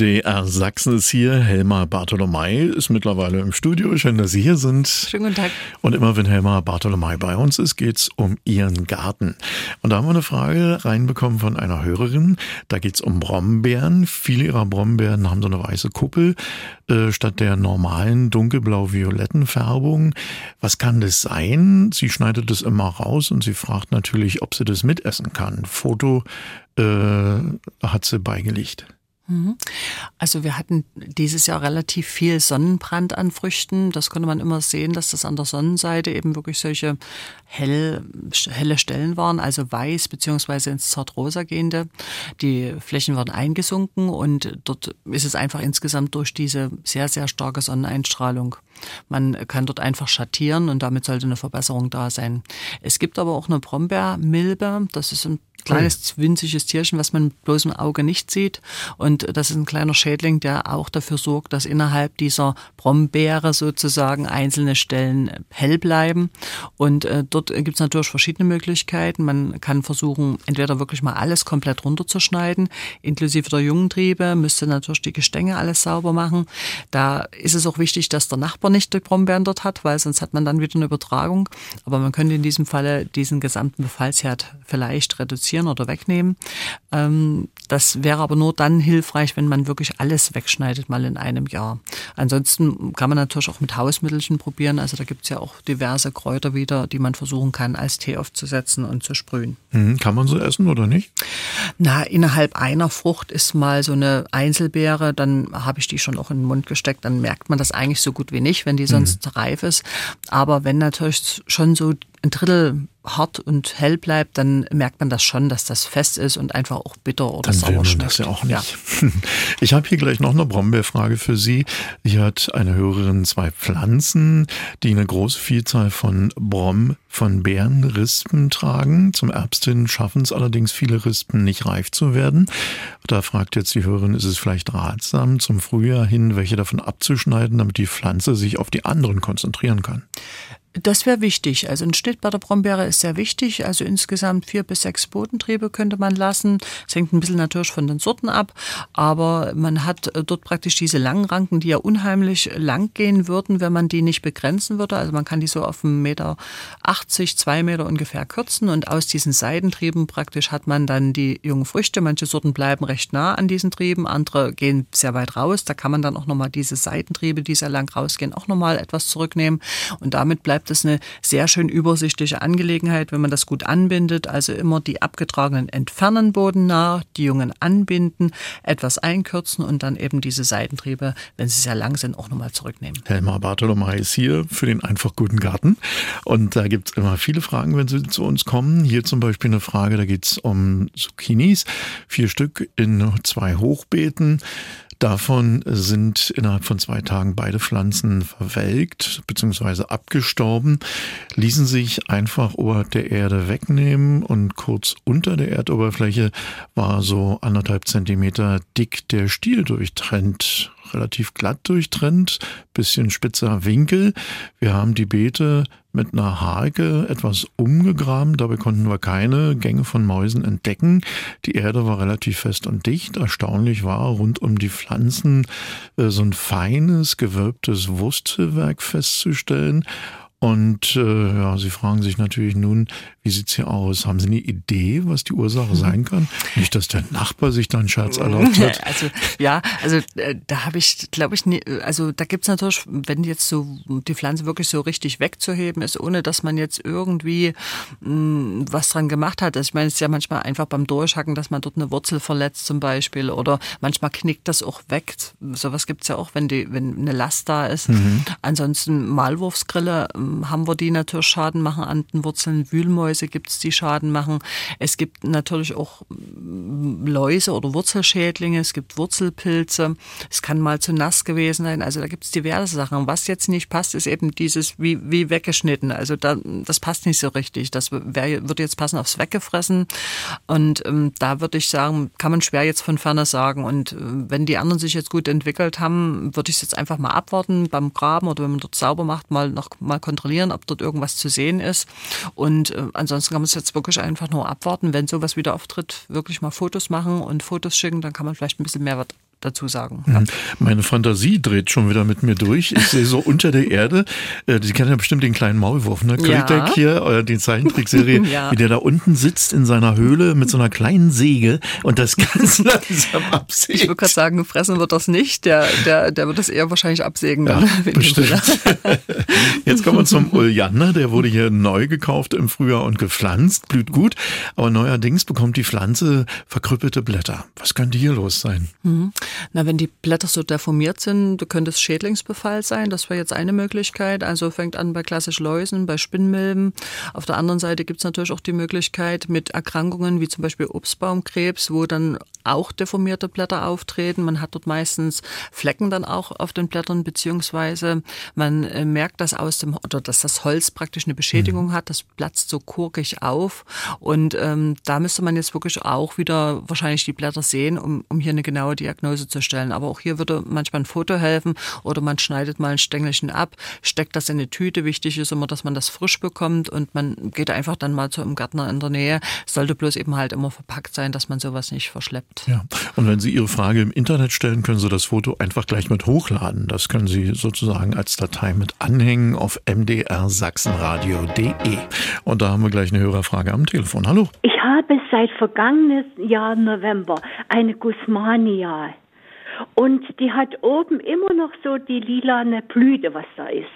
MDR Sachsen ist hier. Helma Bartolomei ist mittlerweile im Studio. Schön, dass Sie hier sind. Schönen guten Tag. Und immer wenn Helma Bartolomei bei uns ist, geht's um Ihren Garten. Und da haben wir eine Frage reinbekommen von einer Hörerin. Da geht's um Brombeeren. Viele ihrer Brombeeren haben so eine weiße Kuppel äh, statt der normalen dunkelblau-violetten Färbung. Was kann das sein? Sie schneidet das immer raus und sie fragt natürlich, ob sie das mitessen kann. Foto äh, hat sie beigelegt. Mhm. Also wir hatten dieses Jahr relativ viel Sonnenbrand an Früchten. Das konnte man immer sehen, dass das an der Sonnenseite eben wirklich solche hell, helle Stellen waren, also weiß beziehungsweise ins zartrosa gehende. Die Flächen waren eingesunken und dort ist es einfach insgesamt durch diese sehr, sehr starke Sonneneinstrahlung. Man kann dort einfach schattieren und damit sollte eine Verbesserung da sein. Es gibt aber auch eine Brombeermilbe, das ist ein kleines winziges Tierchen, was man bloß im Auge nicht sieht. Und das ist ein kleiner Schädling, der auch dafür sorgt, dass innerhalb dieser Brombeere sozusagen einzelne Stellen hell bleiben. Und äh, dort gibt es natürlich verschiedene Möglichkeiten. Man kann versuchen, entweder wirklich mal alles komplett runterzuschneiden, inklusive der jungen Triebe, müsste natürlich die Gestänge alles sauber machen. Da ist es auch wichtig, dass der Nachbar nicht die Brombeeren dort hat, weil sonst hat man dann wieder eine Übertragung. Aber man könnte in diesem Falle diesen gesamten Befallsherd vielleicht reduzieren reduzieren oder wegnehmen. Ähm, das wäre aber nur dann hilfreich, wenn man wirklich alles wegschneidet, mal in einem Jahr. Ansonsten kann man natürlich auch mit Hausmittelchen probieren. Also da gibt es ja auch diverse Kräuter wieder, die man versuchen kann, als Tee aufzusetzen und zu sprühen. Mhm. Kann man so essen oder nicht? Na, innerhalb einer Frucht ist mal so eine Einzelbeere, dann habe ich die schon auch in den Mund gesteckt, dann merkt man das eigentlich so gut wie nicht, wenn die sonst mhm. reif ist. Aber wenn natürlich schon so ein Drittel hart und hell bleibt, dann merkt man das schon, dass das fest ist und einfach auch bitter oder dann sauer will man schmeckt. das ja auch nicht. Ja. Ich habe hier gleich noch eine Brombeerfrage für Sie. Hier hat eine Hörerin zwei Pflanzen, die eine große Vielzahl von Brom, von Beerenrispen tragen. Zum Herbst hin schaffen es allerdings viele Rispen nicht reif zu werden. Da fragt jetzt die Hörerin, ist es vielleicht ratsam, zum Frühjahr hin welche davon abzuschneiden, damit die Pflanze sich auf die anderen konzentrieren kann? Das wäre wichtig. Also ein Schnitt bei der Brombeere ist sehr wichtig. Also insgesamt vier bis sechs Bodentriebe könnte man lassen. Es hängt ein bisschen natürlich von den Sorten ab, aber man hat äh, dort praktisch diese langen Ranken, die ja unheimlich lang gehen würden, wenn man die nicht begrenzen würde. Also man kann die so auf 1,80 Meter, 80, zwei Meter ungefähr kürzen und aus diesen Seitentrieben praktisch hat man dann die jungen Früchte. Manche Sorten bleiben recht nah an diesen Trieben, andere gehen sehr weit raus. Da kann man dann auch nochmal diese Seitentriebe, die sehr lang rausgehen, auch nochmal etwas zurücknehmen und damit bleibt bleibt es eine sehr schön übersichtliche Angelegenheit, wenn man das gut anbindet. Also immer die abgetragenen entfernen bodennah, die Jungen anbinden, etwas einkürzen und dann eben diese Seitentriebe, wenn sie sehr lang sind, auch nochmal zurücknehmen. Helma Bartolomei ist hier für den einfach guten Garten. Und da gibt es immer viele Fragen, wenn Sie zu uns kommen. Hier zum Beispiel eine Frage, da geht es um Zucchinis. Vier Stück in zwei Hochbeeten. Davon sind innerhalb von zwei Tagen beide Pflanzen verwelkt bzw. abgestorben, ließen sich einfach oberhalb der Erde wegnehmen und kurz unter der Erdoberfläche war so anderthalb Zentimeter dick der Stiel durchtrennt relativ glatt durchtrennt, bisschen spitzer Winkel. Wir haben die Beete mit einer Hake etwas umgegraben. Dabei konnten wir keine Gänge von Mäusen entdecken. Die Erde war relativ fest und dicht. Erstaunlich war rund um die Pflanzen äh, so ein feines, gewölbtes Wurzelwerk festzustellen. Und äh, ja, Sie fragen sich natürlich nun, wie sieht's hier aus? Haben Sie eine Idee, was die Ursache sein kann? Nicht, dass der Nachbar sich da einen Scherz erlaubt hat. Also ja, also äh, da habe ich, glaube ich, nie, also da gibt's natürlich, wenn jetzt so die Pflanze wirklich so richtig wegzuheben ist, ohne dass man jetzt irgendwie mh, hm, was dran gemacht hat. Also ich meine, es ist ja manchmal einfach beim Durchhacken, dass man dort eine Wurzel verletzt zum Beispiel oder manchmal knickt das auch weg. Sowas gibt's ja auch, wenn die, wenn eine Last da ist. Mhm. Ansonsten Malwurfsgrille haben wir die natürlich Schaden machen an den Wurzeln. Wühlmäuse gibt es, die Schaden machen. Es gibt natürlich auch mm, Läuse oder Wurzelschädlinge, es gibt Wurzelpilze. Es kann mal zu nass gewesen sein. Also da gibt es diverse Sachen. Was jetzt nicht passt, ist eben dieses wie, wie weggeschnitten. Also da, das passt nicht so richtig. Das wär, würde jetzt passen aufs Weggefressen. Und ähm, da würde ich sagen, kann man schwer jetzt von ferne sagen. Und äh, wenn die anderen sich jetzt gut entwickelt haben, würde ich es jetzt einfach mal abwarten beim Graben oder wenn man dort sauber macht, mal noch mal kontrollieren kontrollieren, ob dort irgendwas zu sehen ist. Und äh, ansonsten kann man es jetzt wirklich einfach nur abwarten. Wenn sowas wieder auftritt, wirklich mal Fotos machen und Fotos schicken, dann kann man vielleicht ein bisschen mehr dazu sagen. Ja. Meine Fantasie dreht schon wieder mit mir durch. Ich sehe so unter der Erde, äh, Sie kennen ja bestimmt den kleinen Maulwurf, ne? Krytek ja. hier, oder die Zeichentrickserie, ja. wie der da unten sitzt in seiner Höhle mit so einer kleinen Säge und das ganz langsam absägt. Ich würde gerade sagen, fressen wird das nicht. Der, der, der wird das eher wahrscheinlich absägen. Ja, bestimmt. Jetzt kommen wir zum Uljaner. Der wurde hier neu gekauft im Frühjahr und gepflanzt, blüht gut. Aber neuerdings bekommt die Pflanze verkrüppelte Blätter. Was könnte hier los sein? Mhm. Na, wenn die Blätter so deformiert sind, könnte es Schädlingsbefall sein. Das wäre jetzt eine Möglichkeit. Also fängt an bei klassisch Läusen, bei Spinnmilben. Auf der anderen Seite gibt es natürlich auch die Möglichkeit mit Erkrankungen wie zum Beispiel Obstbaumkrebs, wo dann auch deformierte Blätter auftreten. Man hat dort meistens Flecken dann auch auf den Blättern, beziehungsweise man äh, merkt, dass aus dem oder dass das Holz praktisch eine Beschädigung mhm. hat. Das platzt so kurkig auf. Und ähm, da müsste man jetzt wirklich auch wieder wahrscheinlich die Blätter sehen, um, um hier eine genaue Diagnose zu stellen. Aber auch hier würde manchmal ein Foto helfen oder man schneidet mal ein Stängelchen ab, steckt das in eine Tüte. Wichtig ist immer, dass man das frisch bekommt und man geht einfach dann mal zu einem Gärtner in der Nähe. Es sollte bloß eben halt immer verpackt sein, dass man sowas nicht verschleppt. Ja. Und wenn Sie Ihre Frage im Internet stellen, können Sie das Foto einfach gleich mit hochladen. Das können Sie sozusagen als Datei mit anhängen auf mdrsachsenradio.de. Und da haben wir gleich eine Hörerfrage am Telefon. Hallo. Ich habe seit vergangenes Jahr November eine Gusmania. Und die hat oben immer noch so die lilane Blüte, was da ist.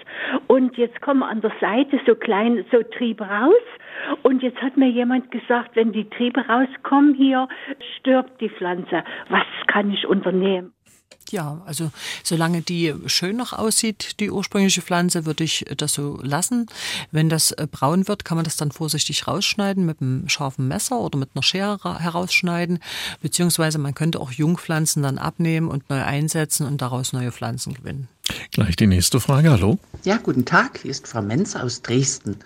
Und jetzt kommen an der Seite so kleine, so Triebe raus. Und jetzt hat mir jemand gesagt, wenn die Triebe rauskommen hier, stirbt die Pflanze. Was kann ich unternehmen? Ja, also solange die schön noch aussieht, die ursprüngliche Pflanze, würde ich das so lassen. Wenn das äh, braun wird, kann man das dann vorsichtig rausschneiden mit einem scharfen Messer oder mit einer Schere herausschneiden. Beziehungsweise man könnte auch Jungpflanzen dann abnehmen und neu einsetzen und daraus neue Pflanzen gewinnen. Gleich die nächste Frage. Hallo. Ja, guten Tag. Hier ist Frau Menz aus Dresden.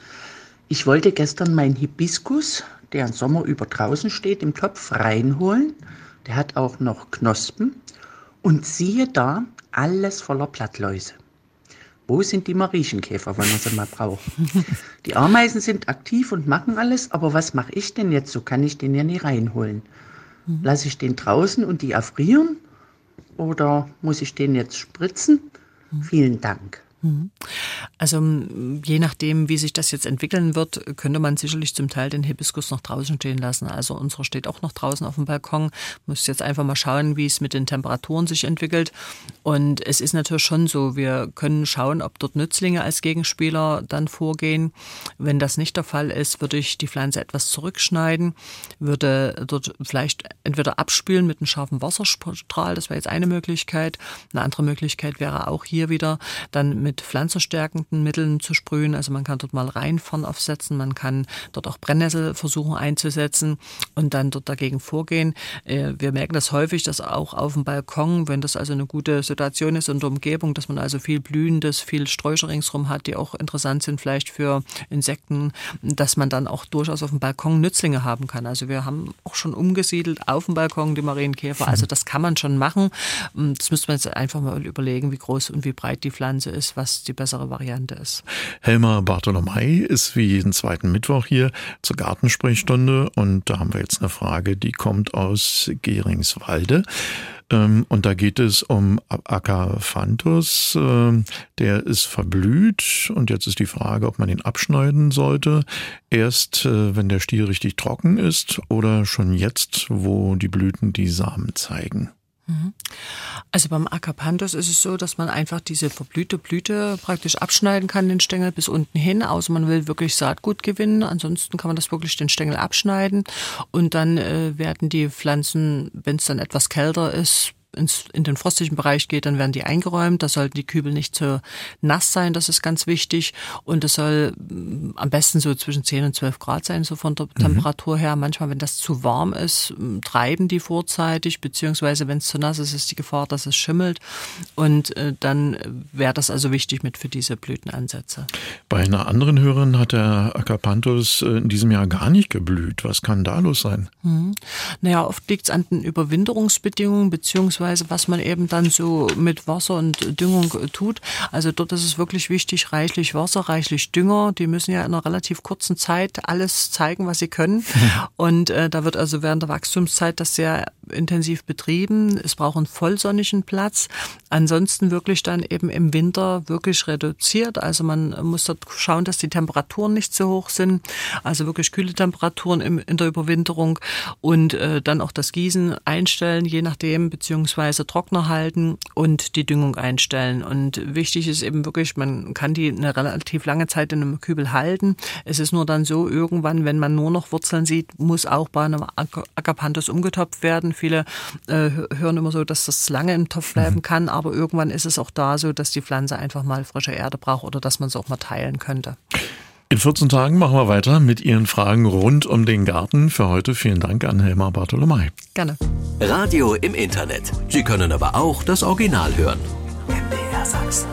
Ich wollte gestern meinen Hibiskus, der im Sommer über draußen steht, im Topf reinholen. Der hat auch noch Knospen. Und siehe da, alles voller Blattläuse. Wo sind die Mariechenkäfer, wenn man sie mal braucht? Die Ameisen sind aktiv und machen alles, aber was mache ich denn jetzt? So kann ich den ja nie reinholen. Mhm. Lasse ich den draußen und die erfrieren? Oder muss ich den jetzt spritzen? Mhm. Vielen Dank. Mhm. Also je nachdem, wie sich das jetzt entwickeln wird, könnte man sicherlich zum Teil den Hibiskus noch draußen stehen lassen. Also unserer steht auch noch draußen auf dem Balkon. Muss jetzt einfach mal schauen, wie es mit den Temperaturen sich entwickelt. Und es ist natürlich schon so, wir können schauen, ob dort Nützlinge als Gegenspieler dann vorgehen. Wenn das nicht der Fall ist, würde ich die Pflanze etwas zurückschneiden, würde dort vielleicht entweder abspülen mit einem scharfen Wasserstrahl, das wäre jetzt eine Möglichkeit. Eine andere Möglichkeit wäre auch hier wieder dann mit mit pflanzenstärkenden Mitteln zu sprühen. Also man kann dort mal Reinfern aufsetzen, man kann dort auch Brennnessel versuchen einzusetzen und dann dort dagegen vorgehen. Äh, wir merken das häufig, dass auch auf dem Balkon, wenn das also eine gute Situation ist und Umgebung, dass man also viel Blühendes, viel Sträucher ringsrum hat, die auch interessant sind vielleicht für Insekten, dass man dann auch durchaus auf dem Balkon Nützlinge haben kann. Also wir haben auch schon umgesiedelt auf dem Balkon die Marienkäfer. Also das kann man schon machen. Das müsste man jetzt einfach mal überlegen, wie groß und wie breit die Pflanze ist, was die bessere Variante ist. Helmer Bartolomei ist wie jeden zweiten Mittwoch hier zur Gartensprechstunde und da haben wir jetzt eine Frage, die kommt aus Geringswalde. Ähm, und da geht es um Acaphanthus. Ähm, der ist verblüht und jetzt ist die Frage, ob man ihn abschneiden sollte. Erst, äh, wenn der Stiel richtig trocken ist oder schon jetzt, wo die Blüten die Samen zeigen. Also beim Acapanthus ist es so, dass man einfach diese verblühte Blüte praktisch abschneiden kann, den Stängel bis unten hin, außer man will wirklich Saatgut gewinnen. Ansonsten kann man das wirklich den Stängel abschneiden und dann äh, werden die Pflanzen, wenn es dann etwas kälter ist, ins, in den frostigen Bereich geht, dann werden die eingeräumt. Da sollten die Kübel nicht zu nass sein, das ist ganz wichtig. Und es soll mm, am besten so zwischen 10 und 12 Grad sein, so von der mhm. Temperatur her. Manchmal, wenn das zu warm ist, mm, treiben die vorzeitig, beziehungsweise wenn es zu nass ist, ist die Gefahr, dass es schimmelt. Und äh, dann wäre das also wichtig mit für diese Blütenansätze. Bei einer anderen Hörerin hat der Acapanthus äh, in diesem Jahr gar nicht geblüht. Was kann da los sein? Mhm. Naja, oft liegt es an den Überwinterungsbedingungen, beziehungsweise beziehungsweise was man eben dann so mit Wasser und Düngung tut. Also dort ist es wirklich wichtig, reichlich Wasser, reichlich Dünger. Die müssen ja in einer relativ kurzen Zeit alles zeigen, was sie können. Und äh, da wird also während der Wachstumszeit das sehr intensiv betrieben. Es braucht einen vollsonnigen Platz. Ansonsten wirklich dann eben im Winter wirklich reduziert. Also man muss dort schauen, dass die Temperaturen nicht zu hoch sind. Also wirklich kühle Temperaturen im, in der Überwinterung und äh, dann auch das Gießen einstellen, je nachdem, beziehungsweise Trockner halten und die Düngung einstellen. Und wichtig ist eben wirklich, man kann die eine relativ lange Zeit in einem Kübel halten. Es ist nur dann so, irgendwann, wenn man nur noch Wurzeln sieht, muss auch bei einem Ackerpanthus umgetopft werden Viele äh, hören immer so, dass das lange im Topf bleiben mhm. kann, aber irgendwann ist es auch da so, dass die Pflanze einfach mal frische Erde braucht oder dass man es auch mal teilen könnte. In 14 Tagen machen wir weiter mit Ihren Fragen rund um den Garten. Für heute vielen Dank an Helma Bartolomei. Gerne. Radio im Internet. Sie können aber auch das Original hören. MDR Sachsen.